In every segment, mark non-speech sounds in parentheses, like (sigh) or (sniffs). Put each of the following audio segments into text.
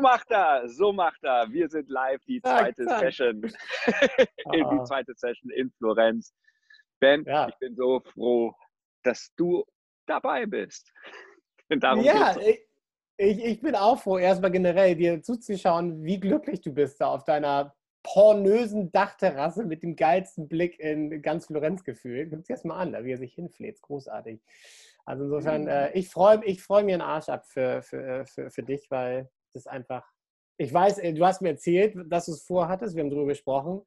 So macht er, so macht er. Wir sind live, die zweite ja, Session, (laughs) die ah. zweite Session in Florenz. Ben, ja. ich bin so froh, dass du dabei bist. (laughs) Darum ja, ich, ich, ich, bin auch froh, erstmal generell dir zuzuschauen, wie glücklich du bist da auf deiner pornösen Dachterrasse mit dem geilsten Blick in ganz Florenz gefühlt. Guck dir das mal an, wie er sich hinfläht. Großartig. Also insofern, mhm. äh, ich freue ich freu mir einen Arsch ab für, für, für, für dich, weil das einfach, ich weiß, äh, du hast mir erzählt, dass du es vorhattest, wir haben darüber gesprochen.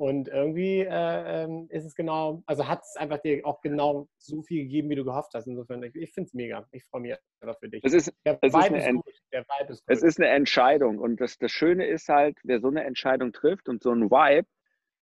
Und irgendwie äh, ähm, ist es genau, also hat es einfach dir auch genau so viel gegeben, wie du gehofft hast. Insofern, ich, ich finde es mega. Ich freue mich für dich. Es ist, Der es, ist eine, ist ist es ist eine Entscheidung. Und das, das Schöne ist halt, wer so eine Entscheidung trifft und so ein Vibe,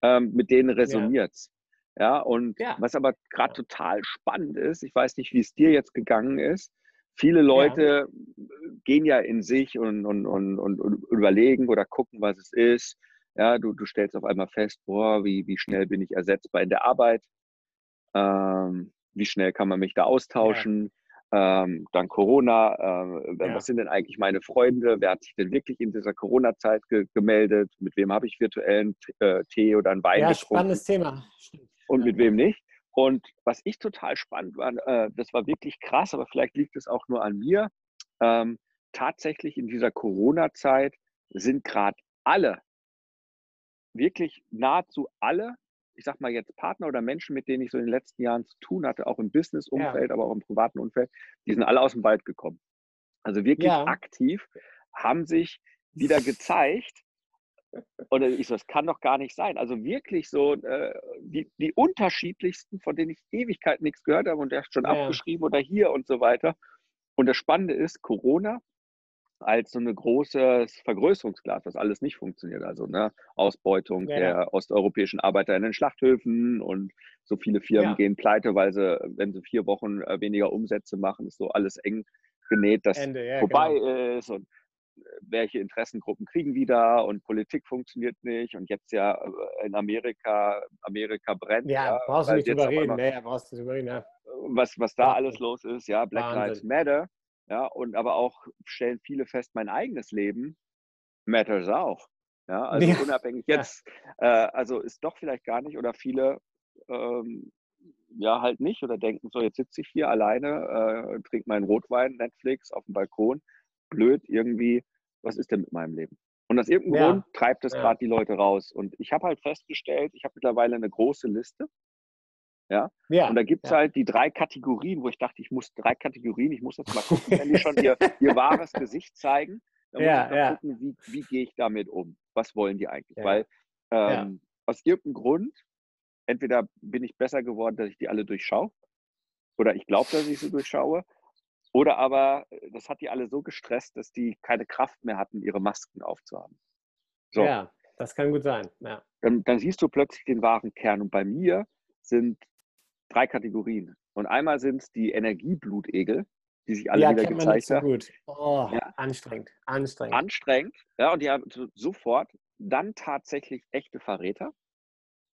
ähm, mit denen resoniert es. Ja. ja. und ja. was aber gerade ja. total spannend ist, ich weiß nicht, wie es dir jetzt gegangen ist, Viele Leute ja. gehen ja in sich und, und, und, und, überlegen oder gucken, was es ist. Ja, du, du stellst auf einmal fest, boah, wie, wie schnell bin ich ersetzbar in der Arbeit? Ähm, wie schnell kann man mich da austauschen? Ja. Ähm, dann Corona, äh, ja. was sind denn eigentlich meine Freunde? Wer hat sich denn wirklich in dieser Corona-Zeit ge gemeldet? Mit wem habe ich virtuellen äh, Tee oder einen Wein ja, getrunken? spannendes Thema. Stimmt. Und mit wem nicht? Und was ich total spannend war, äh, das war wirklich krass, aber vielleicht liegt es auch nur an mir. Ähm, tatsächlich in dieser Corona-Zeit sind gerade alle, wirklich nahezu alle, ich sag mal jetzt Partner oder Menschen, mit denen ich so in den letzten Jahren zu tun hatte, auch im Business-Umfeld, ja. aber auch im privaten Umfeld, die sind alle aus dem Wald gekommen. Also wirklich ja. aktiv haben sich wieder gezeigt, oder ich so, das kann doch gar nicht sein. Also wirklich so äh, die, die unterschiedlichsten, von denen ich Ewigkeit nichts gehört habe und der ist schon ja. abgeschrieben oder hier und so weiter. Und das Spannende ist, Corona als so ein großes Vergrößerungsglas, was alles nicht funktioniert. Also ne, Ausbeutung ja. der osteuropäischen Arbeiter in den Schlachthöfen und so viele Firmen ja. gehen pleite, weil sie, wenn sie vier Wochen äh, weniger Umsätze machen, ist so alles eng genäht, das Ende, ja, vorbei genau. ist. Und welche Interessengruppen kriegen wieder und Politik funktioniert nicht und jetzt ja äh, in Amerika, Amerika brennt. Ja, ja brauchst du nicht drüber reden, ja, brauchst du drüber reden, ja. Was, was da alles los ist, ja, Black Wahnsinn. Lives Matter, ja, und aber auch stellen viele fest, mein eigenes Leben matters auch. Ja, (laughs) also ja. unabhängig jetzt, äh, also ist doch vielleicht gar nicht oder viele ähm, ja halt nicht oder denken so, jetzt sitze ich hier alleine, äh, trinke meinen Rotwein, Netflix auf dem Balkon blöd irgendwie, was ist denn mit meinem Leben? Und aus irgendeinem ja. Grund treibt es ja. gerade die Leute raus. Und ich habe halt festgestellt, ich habe mittlerweile eine große Liste. Ja. ja. Und da gibt es halt die drei Kategorien, wo ich dachte, ich muss drei Kategorien, ich muss jetzt mal gucken, wenn die schon (laughs) ihr, ihr wahres Gesicht zeigen, dann muss ich mal gucken, wie, wie gehe ich damit um? Was wollen die eigentlich? Weil ähm, aus irgendeinem Grund, entweder bin ich besser geworden, dass ich die alle durchschaue, oder ich glaube, dass ich sie durchschaue, oder aber, äh, das hat die alle so gestresst, dass die keine Kraft mehr hatten, ihre Masken aufzuhaben. So. Ja, das kann gut sein. Ja. Dann, dann siehst du plötzlich den wahren Kern. Und bei mir sind drei Kategorien. Und einmal sind es die Energieblutegel, die sich alle ja, wieder gezeigt haben. gut. Oh, ja. Anstrengend, anstrengend. Anstrengend, ja, und die haben sofort dann tatsächlich echte Verräter.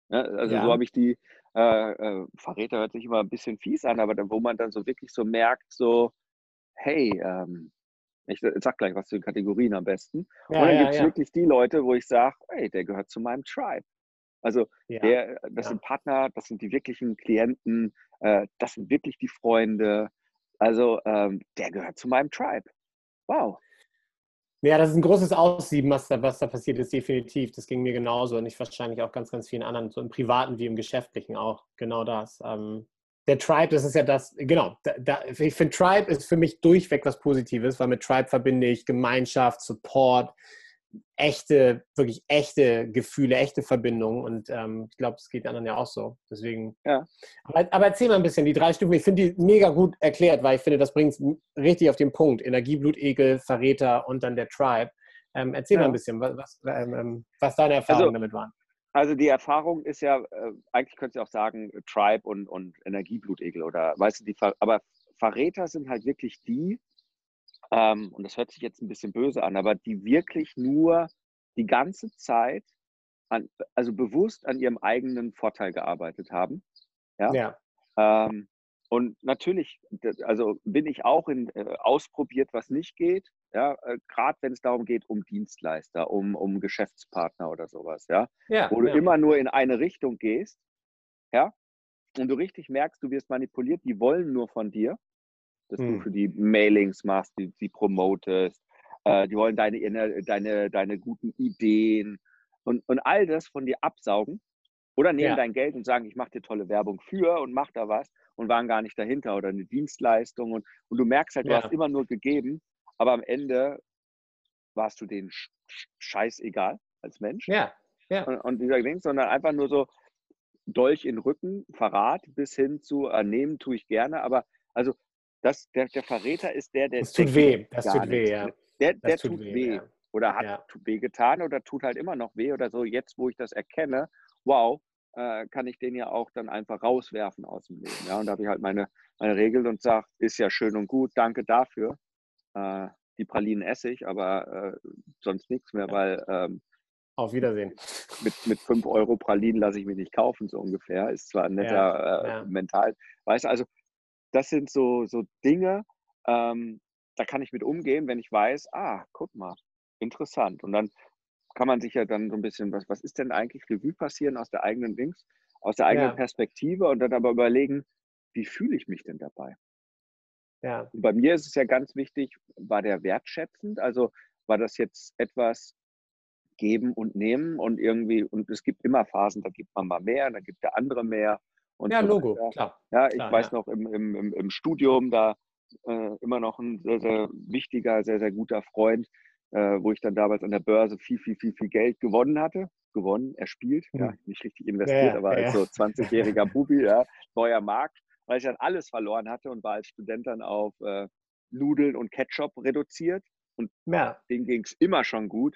Ja, also ja. so habe ich die, äh, äh, Verräter hört sich immer ein bisschen fies an, aber dann, wo man dann so wirklich so merkt, so, hey, ähm, ich sag gleich was zu den Kategorien am besten. Ja, und dann ja, gibt es ja. wirklich die Leute, wo ich sage, hey, der gehört zu meinem Tribe. Also der, das sind Partner, das sind die wirklichen Klienten, äh, das sind wirklich die Freunde. Also ähm, der gehört zu meinem Tribe. Wow. Ja, das ist ein großes Aussieben, was da, was da passiert ist, definitiv. Das ging mir genauso und ich wahrscheinlich auch ganz, ganz vielen anderen, so im Privaten wie im Geschäftlichen auch. Genau das. Ähm, der Tribe, das ist ja das, genau, da, da, ich finde Tribe ist für mich durchweg was Positives, weil mit Tribe verbinde ich Gemeinschaft, Support, echte, wirklich echte Gefühle, echte Verbindungen und ähm, ich glaube, es geht anderen ja auch so. Deswegen, ja. Aber, aber, erzähl mal ein bisschen, die drei Stufen, ich finde die mega gut erklärt, weil ich finde, das bringt es richtig auf den Punkt. Energie, Blutegel, Verräter und dann der Tribe. Ähm, erzähl ja. mal ein bisschen, was, was, ähm, was deine Erfahrungen also, damit waren. Also die Erfahrung ist ja, äh, eigentlich könntest du auch sagen, Tribe und, und Energieblutegel oder weißt du, die, aber Verräter sind halt wirklich die, ähm, und das hört sich jetzt ein bisschen böse an, aber die wirklich nur die ganze Zeit, an, also bewusst an ihrem eigenen Vorteil gearbeitet haben. Ja. ja. Ähm, und natürlich, also bin ich auch in, äh, ausprobiert, was nicht geht. Ja, äh, gerade wenn es darum geht, um Dienstleister, um, um Geschäftspartner oder sowas, ja. ja Wo du ja. immer nur in eine Richtung gehst, ja, und du richtig merkst, du wirst manipuliert, die wollen nur von dir, dass hm. du für die Mailings machst, die, die promotest, äh, die wollen deine, deine, deine guten Ideen und, und all das von dir absaugen oder nehmen ja. dein Geld und sagen, ich mache dir tolle Werbung für und mach da was und waren gar nicht dahinter oder eine Dienstleistung. Und, und du merkst halt, du hast immer nur gegeben, aber am Ende warst du denen scheißegal als Mensch. Ja. ja. Und, und dieser Ding, sondern einfach nur so Dolch in Rücken, Verrat bis hin zu äh, nehmen tue ich gerne. Aber also das, der, der Verräter ist der, der. Das tut weh, das tut weh, ja. Der, der tut, tut, weh. weh. Ja. Oder hat ja. weh getan oder tut halt immer noch weh oder so. Jetzt, wo ich das erkenne, wow, äh, kann ich den ja auch dann einfach rauswerfen aus dem Leben. Ja, und da habe ich halt meine, meine Regeln und sage, ist ja schön und gut, danke dafür. Äh, die Pralinen esse ich, aber äh, sonst nichts mehr, weil ähm, auf Wiedersehen. Mit, mit 5 Euro Pralinen lasse ich mich nicht kaufen, so ungefähr. Ist zwar ein netter ja, äh, ja. mental. Weißt du, also das sind so, so Dinge, ähm, da kann ich mit umgehen, wenn ich weiß, ah, guck mal, interessant. Und dann kann man sich ja dann so ein bisschen, was, was ist denn eigentlich Revue passieren aus der eigenen Dings, aus der eigenen ja. Perspektive und dann aber überlegen, wie fühle ich mich denn dabei? Ja. Und bei mir ist es ja ganz wichtig, war der wertschätzend? Also war das jetzt etwas geben und nehmen und irgendwie, und es gibt immer Phasen, da gibt man mal mehr, da gibt der andere mehr. ja, so Logo, weiter. klar. Ja, ich klar, weiß ja. noch im, im, im Studium, da äh, immer noch ein sehr, sehr wichtiger, sehr, sehr guter Freund, äh, wo ich dann damals an der Börse viel, viel, viel, viel Geld gewonnen hatte. Gewonnen, erspielt, mhm. ja, nicht richtig investiert, ja, aber als so 20-jähriger (laughs) Bubi, ja, neuer Markt, weil ich dann alles verloren hatte und war als Student dann auf äh, Nudeln und Ketchup reduziert. Und ja. denen ging es immer schon gut.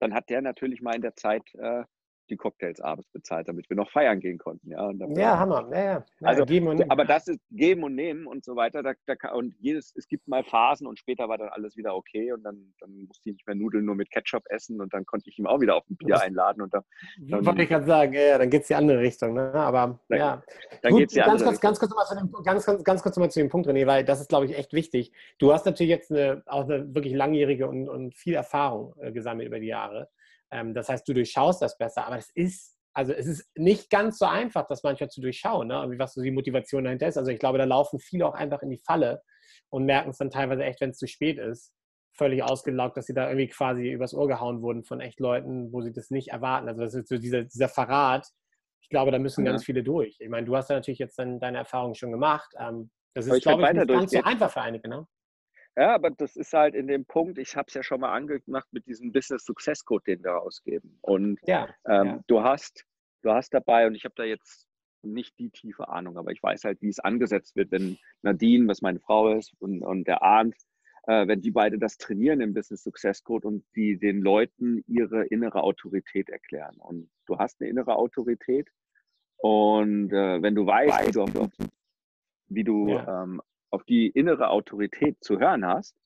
Dann hat der natürlich mal in der Zeit äh, die Cocktails abends bezahlt, damit wir noch feiern gehen konnten. Ja, ja Hammer. Ja, ja. Also, geben und nehmen. Aber das ist geben und nehmen und so weiter. Da, da, und jedes, es gibt mal Phasen und später war dann alles wieder okay und dann, dann musste ich nicht mehr Nudeln nur mit Ketchup essen und dann konnte ich ihm auch wieder auf ein Bier das, einladen. Und dann, dann wollte ich gerade sagen, ja, dann geht es die andere Richtung. Ne? Aber dann, ja. Dann geht es die ganz, kurz, ganz, kurz zu dem, ganz, ganz, ganz kurz mal zu dem Punkt, René, weil das ist, glaube ich, echt wichtig. Du hast natürlich jetzt eine, auch eine wirklich langjährige und, und viel Erfahrung äh, gesammelt über die Jahre. Ähm, das heißt, du durchschaust das besser, aber es ist, also es ist nicht ganz so einfach, das manchmal zu durchschauen, ne? was so die Motivation dahinter ist. Also ich glaube, da laufen viele auch einfach in die Falle und merken es dann teilweise echt, wenn es zu spät ist, völlig ausgelaugt, dass sie da irgendwie quasi übers Ohr gehauen wurden von echt Leuten, wo sie das nicht erwarten. Also das ist so dieser, dieser Verrat. Ich glaube, da müssen ja. ganz viele durch. Ich meine, du hast ja natürlich jetzt dann deine Erfahrungen schon gemacht. Ähm, das ist, glaube ich, nicht ganz so einfach für einige, ne? Ja, aber das ist halt in dem Punkt, ich habe es ja schon mal angemacht mit diesem Business Success Code, den wir ausgeben. Und ja, ähm, ja. du hast, du hast dabei, und ich habe da jetzt nicht die tiefe Ahnung, aber ich weiß halt, wie es angesetzt wird, wenn Nadine, was meine Frau ist, und, und der Arndt, äh, wenn die beide das trainieren im Business Success Code und die den Leuten ihre innere Autorität erklären. Und du hast eine innere Autorität. Und äh, wenn du weißt, wie du, wie du ja. ähm, auf die innere Autorität zu hören hast,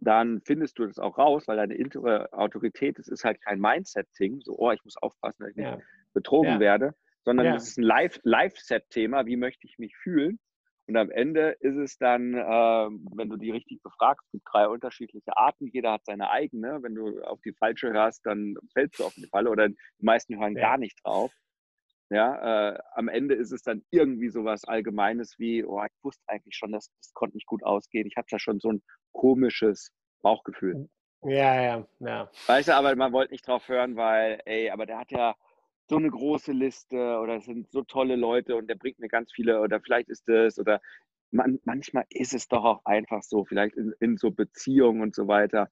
dann findest du das auch raus, weil deine innere Autorität, das ist halt kein Mindset-Ding, so, oh, ich muss aufpassen, dass ich ja. nicht betrogen ja. werde, sondern ja. das ist ein Live-Set-Thema, wie möchte ich mich fühlen? Und am Ende ist es dann, äh, wenn du die richtig befragst, es gibt drei unterschiedliche Arten, jeder hat seine eigene. Wenn du auf die falsche hörst, dann fällst du auf die Falle oder die meisten hören gar nicht drauf. Ja, äh, am Ende ist es dann irgendwie sowas Allgemeines wie, oh, ich wusste eigentlich schon, dass das konnte nicht gut ausgehen. Ich habe da schon so ein komisches Bauchgefühl. Ja, ja, ja. Weißt du, aber man wollte nicht drauf hören, weil, ey, aber der hat ja so eine große Liste oder es sind so tolle Leute und der bringt mir ganz viele oder vielleicht ist das oder man, manchmal ist es doch auch einfach so, vielleicht in, in so Beziehungen und so weiter.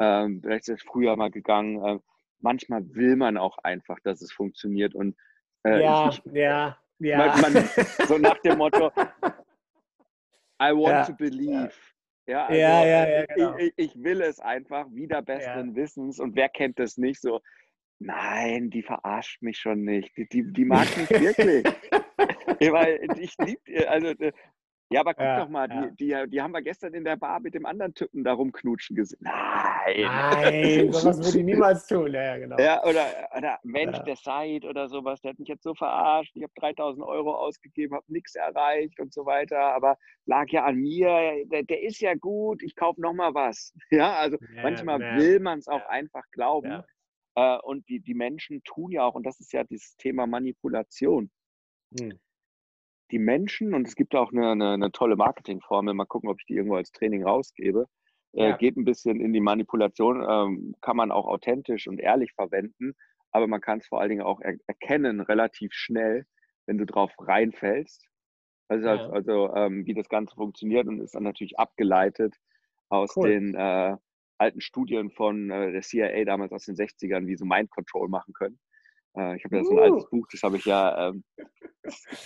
Ähm, vielleicht ist es früher mal gegangen. Äh, manchmal will man auch einfach, dass es funktioniert und äh, ja, ich, ja, ja. Man, man, so nach dem Motto, (laughs) I want ja, to believe. Ja, also, ja, ja, ja genau. ich, ich, will es einfach wieder besseren Wissens und wer kennt das nicht so. Nein, die verarscht mich schon nicht. Die, die, die mag mich (laughs) wirklich. (laughs) Weil ich liebe, also ja, aber guck ja, doch mal, ja. die, die, die haben wir gestern in der Bar mit dem anderen Typen da rumknutschen gesehen. Nein! Nein, (laughs) sowas würde ich niemals tun. Ja, genau. Ja, oder, oder Mensch, ja. der Seid oder sowas, der hat mich jetzt so verarscht. Ich habe 3000 Euro ausgegeben, habe nichts erreicht und so weiter. Aber lag ja an mir, der, der ist ja gut, ich kaufe nochmal was. (laughs) Ja, also manchmal will man es auch einfach glauben. Äh, und die, die Menschen tun ja auch, und das ist ja dieses Thema Manipulation. Hm die Menschen, und es gibt auch eine, eine, eine, tolle Marketingformel, mal gucken, ob ich die irgendwo als Training rausgebe, äh, ja. äh, geht ein bisschen in die Manipulation, ähm, kann man auch authentisch und ehrlich verwenden, aber man kann es vor allen Dingen auch er erkennen relativ schnell, wenn du drauf reinfällst. Also, ja. also ähm, wie das Ganze funktioniert und ist dann natürlich abgeleitet aus cool. den äh, alten Studien von äh, der CIA damals aus den 60ern, wie sie Mind Control machen können. Äh, ich habe ja so ein altes uh. Buch, das habe ich ja ähm,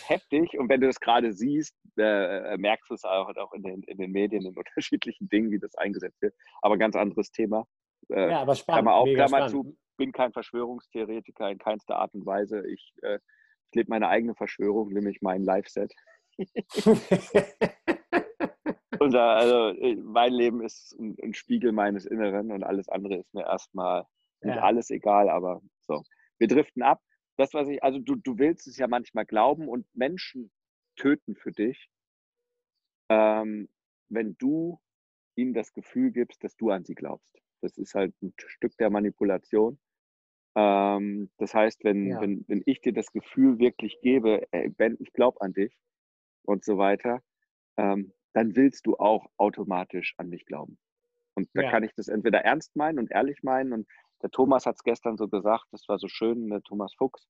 heftig. Und wenn du das gerade siehst, äh, merkst du es auch, auch in, den, in den Medien, in (laughs) unterschiedlichen Dingen, wie das eingesetzt wird. Aber ganz anderes Thema. Äh, ja, aber spannend. Klammer auf, Klammer zu, bin kein Verschwörungstheoretiker in keinster Art und Weise. Ich, äh, ich lebe meine eigene Verschwörung, nämlich mein Live-Set. (laughs) da, also äh, mein Leben ist ein, ein, Spiegel meines Inneren und alles andere ist mir erstmal nicht ja. alles egal, aber so wir driften ab. Das, was ich, also du, du willst es ja manchmal glauben und Menschen töten für dich, ähm, wenn du ihnen das Gefühl gibst, dass du an sie glaubst. Das ist halt ein Stück der Manipulation. Ähm, das heißt, wenn, ja. wenn, wenn ich dir das Gefühl wirklich gebe, ey, Ben, ich glaube an dich und so weiter, ähm, dann willst du auch automatisch an mich glauben. Und da ja. kann ich das entweder ernst meinen und ehrlich meinen und der Thomas hat es gestern so gesagt, das war so schön, der Thomas Fuchs,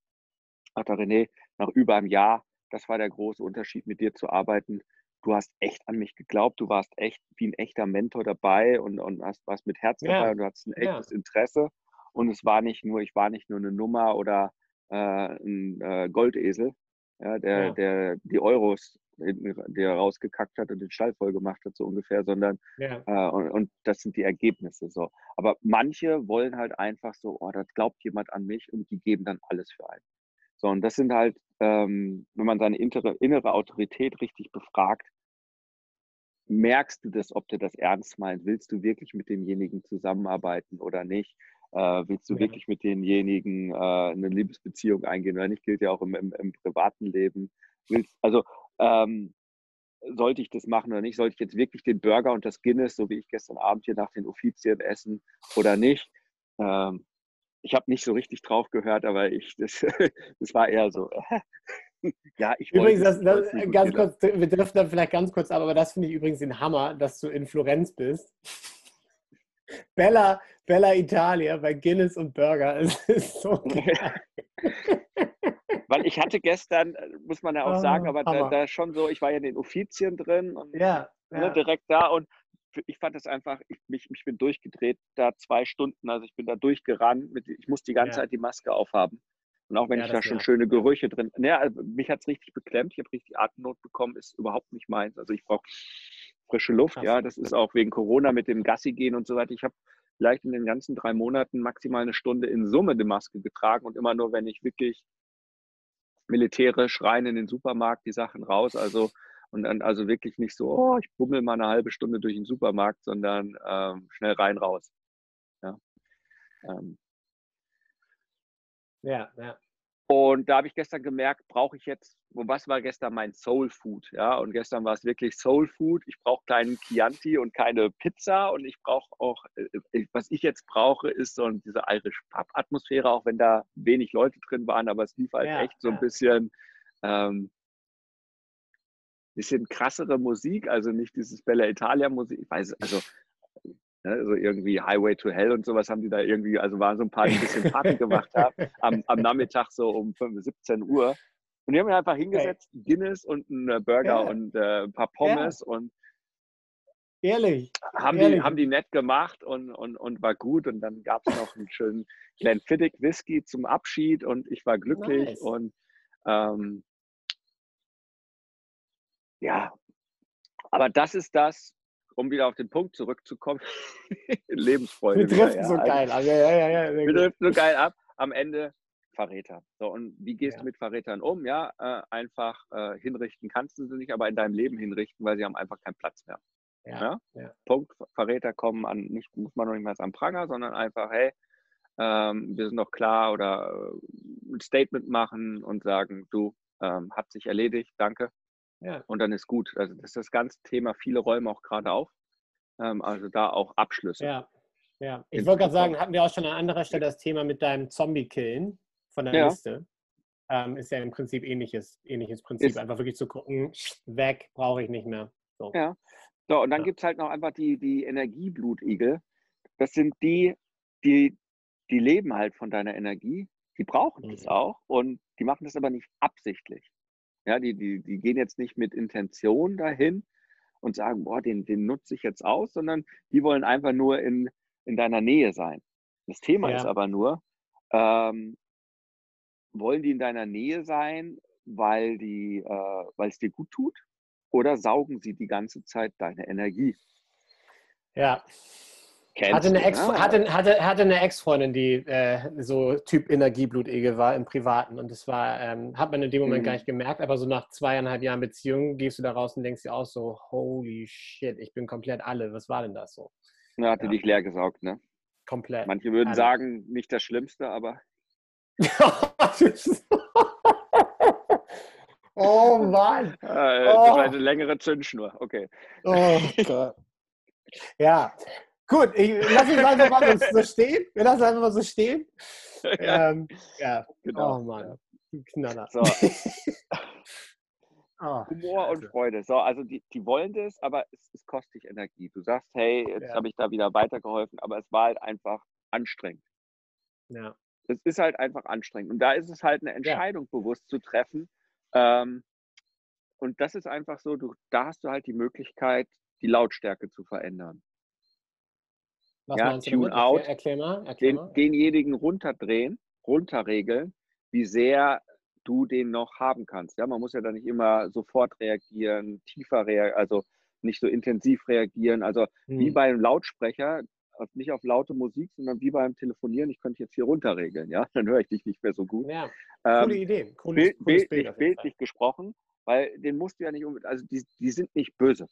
hat der René, nach über einem Jahr, das war der große Unterschied, mit dir zu arbeiten. Du hast echt an mich geglaubt, du warst echt wie ein echter Mentor dabei und, und hast, warst mit Herz dabei ja. und du hattest ein echtes ja. Interesse. Und es war nicht nur, ich war nicht nur eine Nummer oder äh, ein äh, Goldesel, ja, der, ja. der die Euros der rausgekackt hat und den Stall voll gemacht hat, so ungefähr, sondern ja. äh, und, und, das sind die Ergebnisse so. Aber manche wollen halt einfach so, oh, da glaubt jemand an mich und die geben dann alles für einen. So, und das sind halt, ähm, wenn man seine innere, innere Autorität richtig befragt, merkst du das, ob du das ernst meinst? Willst du wirklich mit demjenigen zusammenarbeiten oder nicht? Äh, willst du ja. wirklich mit denjenigen äh, eine Liebesbeziehung eingehen oder nicht? Gilt ja auch im, im, im privaten Leben. Willst, also ähm, sollte ich das machen oder nicht? Sollte ich jetzt wirklich den Burger und das Guinness, so wie ich gestern Abend hier nach den Offizien essen oder nicht? Ähm, ich habe nicht so richtig drauf gehört, aber ich, (laughs) das, das war eher so. (laughs) ja, ich Übrigens, das, das, ganz kurz, wir dürfen da vielleicht ganz kurz ab, aber das finde ich übrigens den Hammer, dass du in Florenz bist. (laughs) Bella, Bella Italia bei Guinness und Burger. Es ist so geil. Weil ich hatte gestern, muss man ja auch oh, sagen, aber da, da, schon so, ich war ja in den Offizien drin und ja, ne, ja. direkt da und ich fand das einfach, ich, mich, mich bin durchgedreht, da zwei Stunden, also ich bin da durchgerannt, mit, ich musste die ganze ja. Zeit die Maske aufhaben. Und auch wenn ja, ich da schon schöne Gerüche drin, ne, also mich hat es richtig beklemmt, ich habe richtig Atemnot bekommen, ist überhaupt nicht meins. Also ich brauche frische Luft, Krass. ja, das ist auch wegen Corona mit dem Gassi gehen und so weiter. Ich habe vielleicht in den ganzen drei Monaten maximal eine Stunde in Summe die Maske getragen und immer nur, wenn ich wirklich militärisch rein in den Supermarkt die Sachen raus. Also und dann also wirklich nicht so, oh, ich bummel mal eine halbe Stunde durch den Supermarkt, sondern ähm, schnell rein raus. Ja. Ähm. ja, ja. Und da habe ich gestern gemerkt, brauche ich jetzt, was war gestern mein Soul Food? Ja, und gestern war es wirklich Soul Food. Ich brauche keinen Chianti und keine Pizza und ich brauche auch, äh, äh, was ich jetzt brauche, ist so diese Irish Pub Atmosphäre, auch wenn da wenig Leute drin waren, aber es lief halt ja, echt so ein bisschen, ähm, bisschen krassere Musik, also nicht dieses Bella Italia Musik. Ich weiß, also Ne, so irgendwie Highway to Hell und sowas haben die da irgendwie, also waren so ein paar, die ein bisschen Party (laughs) gemacht haben, am, am Nachmittag so um 5, 17 Uhr. Und die haben mich einfach hingesetzt, hey. Guinness und ein äh, Burger ja. und äh, ein paar Pommes ja. und Ehrlich. Haben, Ehrlich. Die, haben die nett gemacht und, und, und war gut. Und dann gab es noch einen schönen Glenfiddich Whisky zum Abschied und ich war glücklich. Nice. Und ähm, ja, aber das ist das, um wieder auf den Punkt zurückzukommen, (laughs) Lebensfreude. Wir driften ja, so geil ab. Ja, ja, ja, wir driften so geil ab. am Ende Verräter. So, und wie gehst ja. du mit Verrätern um? Ja, äh, einfach äh, hinrichten kannst du sie nicht, aber in deinem Leben hinrichten, weil sie haben einfach keinen Platz mehr. Ja, ja? ja. Punkt. Verräter kommen an, nicht, muss man noch nicht mal am Pranger, sondern einfach, hey, ähm, wir sind doch klar oder äh, ein Statement machen und sagen, du, ähm, hat sich erledigt, danke. Ja. Und dann ist gut. Also das ist das ganze Thema, viele räumen auch gerade auf. Ähm, also da auch Abschlüsse. Ja, ja. Ich wollte gerade sagen, hatten wir auch schon an anderer Stelle das Thema mit deinem Zombie-Killen von der ja. Liste. Ähm, ist ja im Prinzip ähnliches, ähnliches Prinzip. Ist einfach wirklich zu gucken, (sniffs) weg, brauche ich nicht mehr. So. Ja. So, und dann ja. gibt es halt noch einfach die, die Energieblutigel. Das sind die, die, die leben halt von deiner Energie. Die brauchen mhm. das auch und die machen das aber nicht absichtlich. Ja, die, die, die gehen jetzt nicht mit Intention dahin und sagen, boah, den, den nutze ich jetzt aus, sondern die wollen einfach nur in, in deiner Nähe sein. Das Thema ja. ist aber nur, ähm, wollen die in deiner Nähe sein, weil die, äh, weil es dir gut tut? Oder saugen sie die ganze Zeit deine Energie? Ja. Hatte eine, Ex, ne? hatte, hatte, hatte eine Ex-Freundin, die äh, so Typ Energieblutegel war im Privaten. Und das war, ähm, hat man in dem Moment mhm. gar nicht gemerkt, aber so nach zweieinhalb Jahren Beziehung gehst du da raus und denkst dir auch so, holy shit, ich bin komplett alle. Was war denn das so? Ja, hatte ja. dich leer gesaugt, ne? Komplett. Manche würden alle. sagen, nicht das Schlimmste, aber (laughs) oh Mann. (laughs) Äh, oh. Eine längere Zündschnur, okay. Oh Gott. Ja, gut, ich, lass uns einfach mal so (laughs) stehen. Wir lassen einfach mal so stehen. Ja, ähm, ja. Genau. oh Mann, Knaller. So. Oh, (laughs) Humor und Freude. So, also die, die wollen das, aber es, es kostet dich Energie. Du sagst, hey, jetzt ja. habe ich da wieder weitergeholfen, aber es war halt einfach anstrengend. Ja. Es ist halt einfach anstrengend. Und da ist es halt eine Entscheidung ja. bewusst zu treffen. Ähm, und das ist einfach so, du, da hast du halt die Möglichkeit, die Lautstärke zu verändern. Was ja, Tune out, erklär, mal, erklär den, denjenigen runterdrehen, runterregeln, wie sehr du den noch haben kannst. Ja, man muss ja da nicht immer sofort reagieren, tiefer reagieren, also nicht so intensiv reagieren. Also hm. wie beim Lautsprecher, nicht auf laute Musik, sondern wie beim Telefonieren, ich könnte jetzt hier runterregeln, ja, dann höre ich dich nicht mehr so gut. Ja, coole ähm, Idee. Cooles, Bild, cooles bildlich, bildlich gesprochen, weil den musst du ja nicht unbedingt, also die, die sind nicht böse.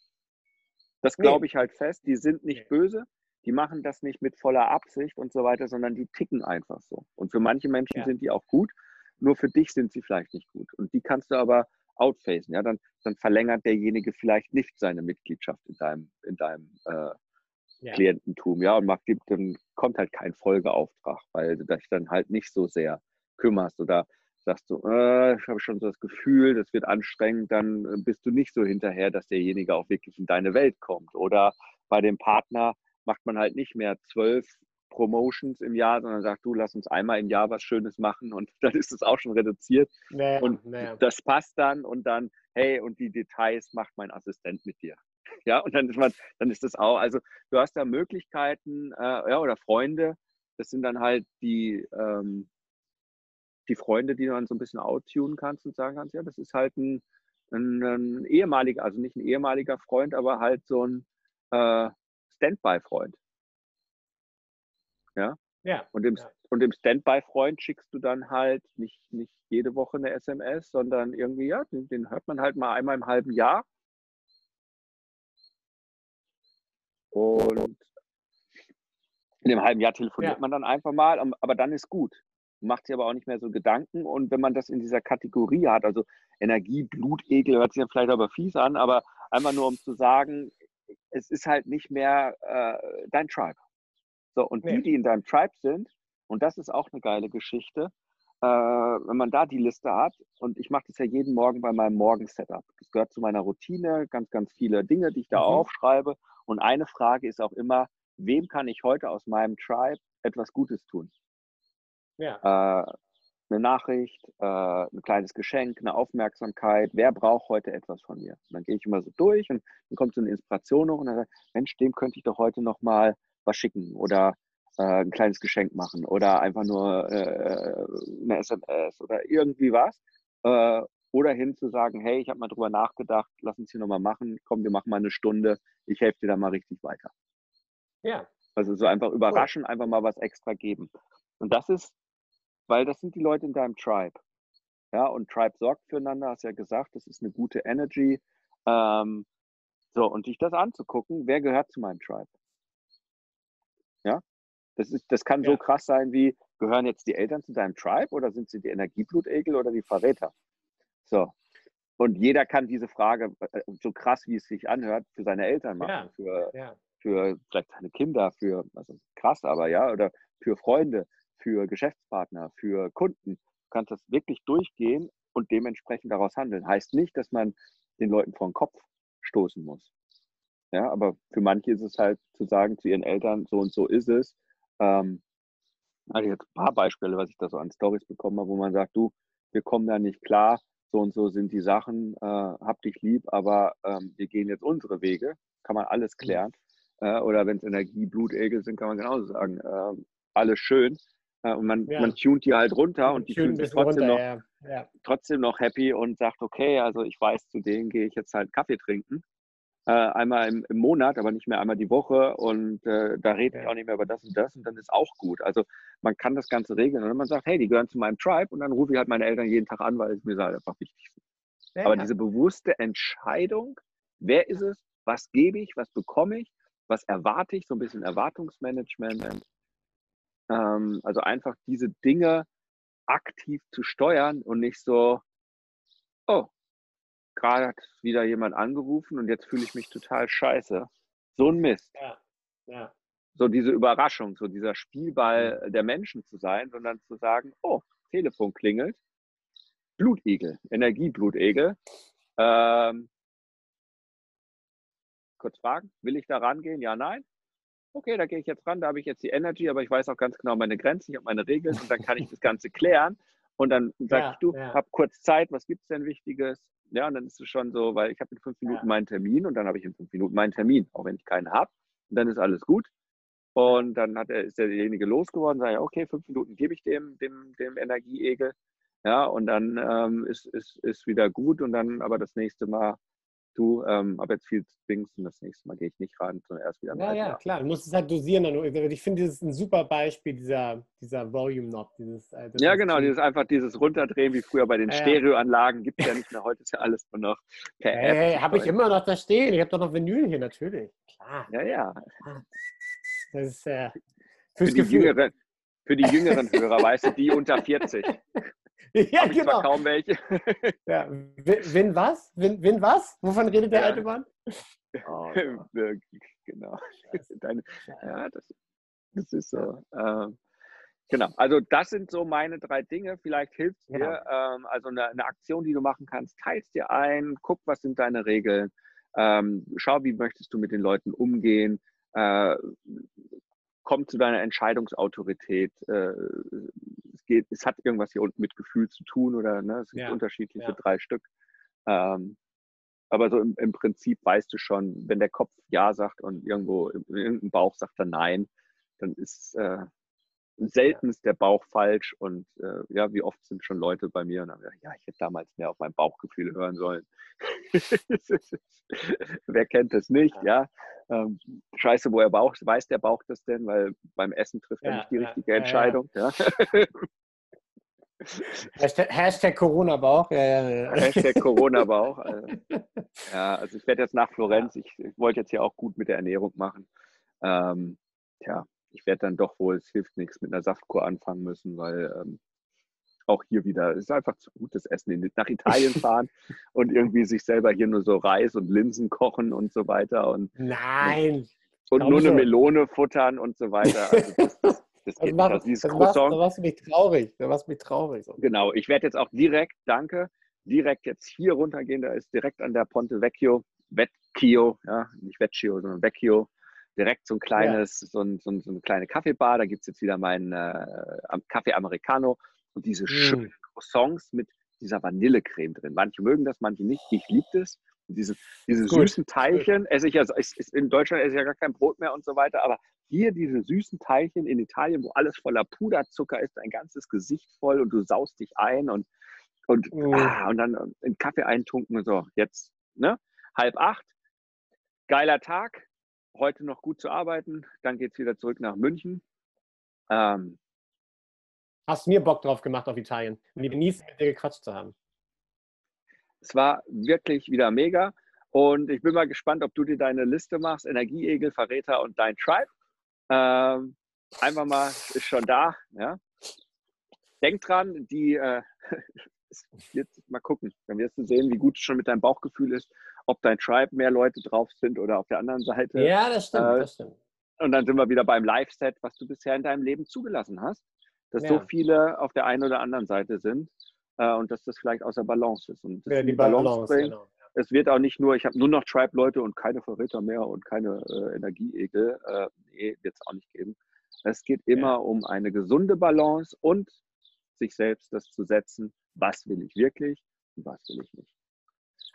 Das glaube ich halt fest, die sind nicht nee. böse, die machen das nicht mit voller Absicht und so weiter, sondern die ticken einfach so. Und für manche Menschen ja. sind die auch gut, nur für dich sind sie vielleicht nicht gut. Und die kannst du aber outfacen, ja, dann, dann verlängert derjenige vielleicht nicht seine Mitgliedschaft in deinem, in deinem äh, ja. Kliententum, ja, und macht, dann kommt halt kein Folgeauftrag, weil du dich dann halt nicht so sehr kümmerst oder sagst du, äh, ich habe schon so das Gefühl, das wird anstrengend, dann äh, bist du nicht so hinterher, dass derjenige auch wirklich in deine Welt kommt. Oder bei dem Partner macht man halt nicht mehr zwölf Promotions im Jahr, sondern sagt, du lass uns einmal im Jahr was Schönes machen und (laughs) dann ist es auch schon reduziert. Naja, und naja. das passt dann und dann, hey, und die Details macht mein Assistent mit dir. (laughs) Ja, und dann ist man, dann ist das auch, also du hast da Möglichkeiten, äh, ja, oder Freunde, das sind dann halt die, ähm, die Freunde, die du dann so ein bisschen outtunen kannst und sagen kannst, ja, das ist halt ein, ein, ein ehemaliger, also nicht ein ehemaliger Freund, aber halt so ein äh, Standby-Freund. Ja. Ja. Und dem, ja. und dem Standby-Freund schickst du dann halt nicht, nicht jede Woche eine SMS, sondern irgendwie, ja, den, den hört man halt mal einmal im halben Jahr Und in dem halben Jahr telefoniert ja. man dann einfach mal, aber dann ist gut. Macht sich aber auch nicht mehr so Gedanken. Und wenn man das in dieser Kategorie hat, also Energie, Blutegel, hört sich ja vielleicht aber fies an, aber einfach nur um zu sagen, es ist halt nicht mehr äh, dein Tribe. So, und nee. die, die in deinem Tribe sind, und das ist auch eine geile Geschichte, äh, wenn man da die Liste hat, und ich mache das ja jeden Morgen bei meinem Morgen-Setup. Das gehört zu meiner Routine, ganz, ganz viele Dinge, die ich da mhm. aufschreibe. Und eine Frage ist auch immer, wem kann ich heute aus meinem Tribe etwas Gutes tun? Ja. Äh, eine Nachricht, äh, ein kleines Geschenk, eine Aufmerksamkeit. Wer braucht heute etwas von mir? Und dann gehe ich immer so durch und dann kommt so eine Inspiration hoch und dann sage ich, Mensch, dem könnte ich doch heute noch mal was schicken oder äh, ein kleines Geschenk machen oder einfach nur äh, eine SMS oder irgendwie was. Äh, oder hin zu sagen, hey, ich habe mal drüber nachgedacht, lass uns hier nochmal machen, komm, wir machen mal eine Stunde, ich helfe dir da mal richtig weiter. Ja. Also so einfach überraschen, cool. einfach mal was extra geben. Und das ist weil das sind die Leute in deinem Tribe. Ja, und Tribe sorgt füreinander, hast ja gesagt, das ist eine gute Energy. Ähm, so, und sich das anzugucken, wer gehört zu meinem Tribe? Ja, das, ist, das kann ja. so krass sein wie, gehören jetzt die Eltern zu deinem Tribe oder sind sie die Energieblutegel oder die Verräter? So. Und jeder kann diese Frage, äh, so krass wie es sich anhört, für seine Eltern machen, ja. Für, ja. für vielleicht seine Kinder, für, also krass aber, ja, oder für Freunde, für Geschäftspartner, für Kunden. Du kannst das wirklich durchgehen und dementsprechend daraus handeln. Heißt nicht, dass man den Leuten vor den Kopf stoßen muss. Ja, aber für manche ist es halt zu sagen zu ihren Eltern, so und so ist es. Ähm, also jetzt ein paar Beispiele, was ich da so an Stories bekommen habe, wo man sagt, du, wir kommen da nicht klar, so und so sind die Sachen, äh, hab dich lieb, aber ähm, wir gehen jetzt unsere Wege, kann man alles mhm. klären. Äh, oder wenn es Energie, Blutegel sind, kann man genauso sagen, äh, alles schön. Und man, ja. man tunt die halt runter und die fühlen sich trotzdem, runter, noch, ja. Ja. trotzdem noch happy und sagt, okay, also ich weiß, zu denen gehe ich jetzt halt Kaffee trinken. Äh, einmal im, im, Monat, aber nicht mehr einmal die Woche und äh, da rede ich auch nicht mehr über das und das und dann ist auch gut. Also man kann das Ganze regeln und wenn man sagt, hey, die gehören zu meinem Tribe und dann rufe ich halt meine Eltern jeden Tag an, weil es mir halt einfach wichtig ist. Aber diese bewusste Entscheidung, wer ist es, was gebe ich, was bekomme ich, was erwarte ich, so ein bisschen Erwartungsmanagement, ähm, also einfach diese Dinge aktiv zu steuern und nicht so, oh, gerade hat wieder jemand angerufen und jetzt fühle ich mich total scheiße. So ein Mist. Ja. Ja. So diese Überraschung, so dieser Spielball mhm. der Menschen zu sein, sondern zu sagen, oh, Telefon klingelt, Blutegel, Energieblutegel. Ähm, kurz fragen, will ich da rangehen? Ja, nein okay, da gehe ich jetzt ran, da habe ich jetzt die Energy, aber ich weiß auch ganz genau meine Grenzen, ich habe meine Regeln und dann kann ich (laughs) das Ganze klären. Und dann sage ja, ich, du, ja. hab kurz Zeit, was gibt es denn Wichtiges? Ja, und dann ist es schon so, weil ich habe in fünf Minuten ja. meinen Termin und dann habe ich in fünf Minuten meinen Termin, auch wenn ich keinen habe. Und dann ist alles gut. Und dann hat er, ist derjenige losgeworden, sage ich, okay, fünf Minuten gebe ich dem, dem, dem Energieegel. Ja, und dann ähm, ist, ist, ist wieder gut und dann aber das nächste Mal du, ähm, habe jetzt viel Dings und das nächste Mal gehe ich nicht ran, sondern erst wieder. Ja, ja, klar, du musst es halt dosieren. Ich finde, das ist ein super Beispiel, dieser, dieser Volume Knob. Dieses, äh, ja, genau, dieses einfach dieses Runterdrehen, wie früher bei den ja, Stereoanlagen, gibt es ja nicht mehr. Heute ist ja alles nur noch per hey, App. Habe ich immer noch da stehen. Ich habe doch noch Vinyl hier, natürlich. Klar. Ja, ja. Das ist äh, für, die jüngeren, für die jüngeren Hörer, weißt du, die unter 40. (laughs) (laughs) ja, Hab genau. kaum welche. (laughs) ja. Win was? Win, win was? Wovon redet der ja. alte Mann? Oh, (laughs) genau. Deine, ja, das, das, ist so. Ähm, genau. Also das sind so meine drei Dinge. Vielleicht hilft es dir. Genau. Ähm, also eine, eine, Aktion, die du machen kannst, teilst dir ein, guck, was sind deine Regeln. Ähm, schau, wie möchtest du mit den Leuten umgehen. Äh, komm zu deiner Entscheidungsautorität. Äh, geht, es hat irgendwas hier unten mit Gefühl zu tun oder ne, es gibt ja. unterschiedliche ja. drei Stück. Ähm, aber so im, im, Prinzip weißt du schon, wenn der Kopf Ja sagt und irgendwo irgendein Bauch sagt dann Nein, dann ist äh, selten ist der Bauch falsch und äh, ja, wie oft sind schon Leute bei mir und haben gesagt, ja, ich hätte damals mehr auf mein Bauchgefühl hören sollen. (laughs) Wer kennt das nicht, ja? Ähm, scheiße, woher Bauch, weiß der Bauch das denn? Weil beim Essen trifft er nicht die richtige Entscheidung. Ja, (laughs) Hashtag, Hashtag Corona-Bauch. Ja, ja, ja. Hashtag Corona-Bauch. Also, (laughs) ja, also ich werde jetzt nach Florenz. Ich, ich wollte jetzt hier auch gut mit der Ernährung machen. Ähm, tja, ich werde dann doch wohl, es hilft nichts, mit einer Saftkur anfangen müssen, weil ähm, auch hier wieder, es ist einfach zu gutes Essen, in, nach Italien (laughs) fahren und irgendwie sich selber hier nur so Reis und Linsen kochen und so weiter. Und, Nein! Und, und nur eine Melone futtern und so weiter. Also das, das, das (laughs) geht mach, nicht. Dieses machst, da machst du mich traurig. Da machst du mich traurig. Genau, ich werde jetzt auch direkt, danke, direkt jetzt hier runtergehen. Da ist direkt an der Ponte Vecchio, Vecchio, ja, nicht Vecchio, sondern Vecchio, direkt so ein kleines, ja. so, ein, so, ein, so, eine kleine Kaffeebar. Da gibt es jetzt wieder meinen äh, Kaffee Americano und diese mm. schönen Croissants mit dieser Vanillecreme drin. Manche mögen das, manche nicht. Ich liebe das. diese, diese süßen Teilchen esse ich also, in Deutschland esse ich ja gar kein Brot mehr und so weiter, aber hier diese süßen Teilchen in Italien, wo alles voller Puderzucker ist, dein ganzes Gesicht voll und du saust dich ein und, und, mm. ah, und dann in Kaffee eintunken und so. Jetzt, ne? Halb acht, geiler Tag, heute noch gut zu arbeiten. Dann geht es wieder zurück nach München. Ähm, Hast du mir Bock drauf gemacht auf Italien? Und die genießen, mit dir gequatscht zu haben. Es war wirklich wieder mega. Und ich bin mal gespannt, ob du dir deine Liste machst: Energieegel, Verräter und dein Tribe. Ähm, einfach mal, ist schon da. Ja. Denk dran, die, äh, (laughs) jetzt mal gucken. Dann wirst du sehen, wie gut es schon mit deinem Bauchgefühl ist, ob dein Tribe mehr Leute drauf sind oder auf der anderen Seite. Ja, das stimmt, äh, das stimmt. Und dann sind wir wieder beim Live-Set, was du bisher in deinem Leben zugelassen hast. Dass ja. so viele auf der einen oder anderen Seite sind äh, und dass das vielleicht außer Balance ist. Und ja, die Balance, Balance bringt. Genau. Es wird auch nicht nur, ich habe nur noch Tribe-Leute und keine Verräter mehr und keine äh, Energieegel. Äh, nee, wird es auch nicht geben. Es geht immer ja. um eine gesunde Balance und sich selbst das zu setzen, was will ich wirklich und was will ich nicht.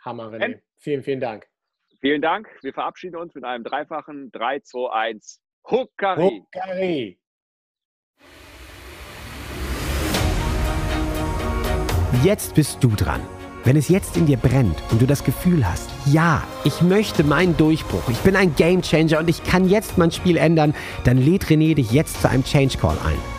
Hammer, René. Vielen, vielen Dank. Vielen Dank. Wir verabschieden uns mit einem dreifachen 3, 2, 1. Huckari. Huckari. Jetzt bist du dran. Wenn es jetzt in dir brennt und du das Gefühl hast, ja, ich möchte meinen Durchbruch, ich bin ein Gamechanger und ich kann jetzt mein Spiel ändern, dann lädt René dich jetzt zu einem Change Call ein.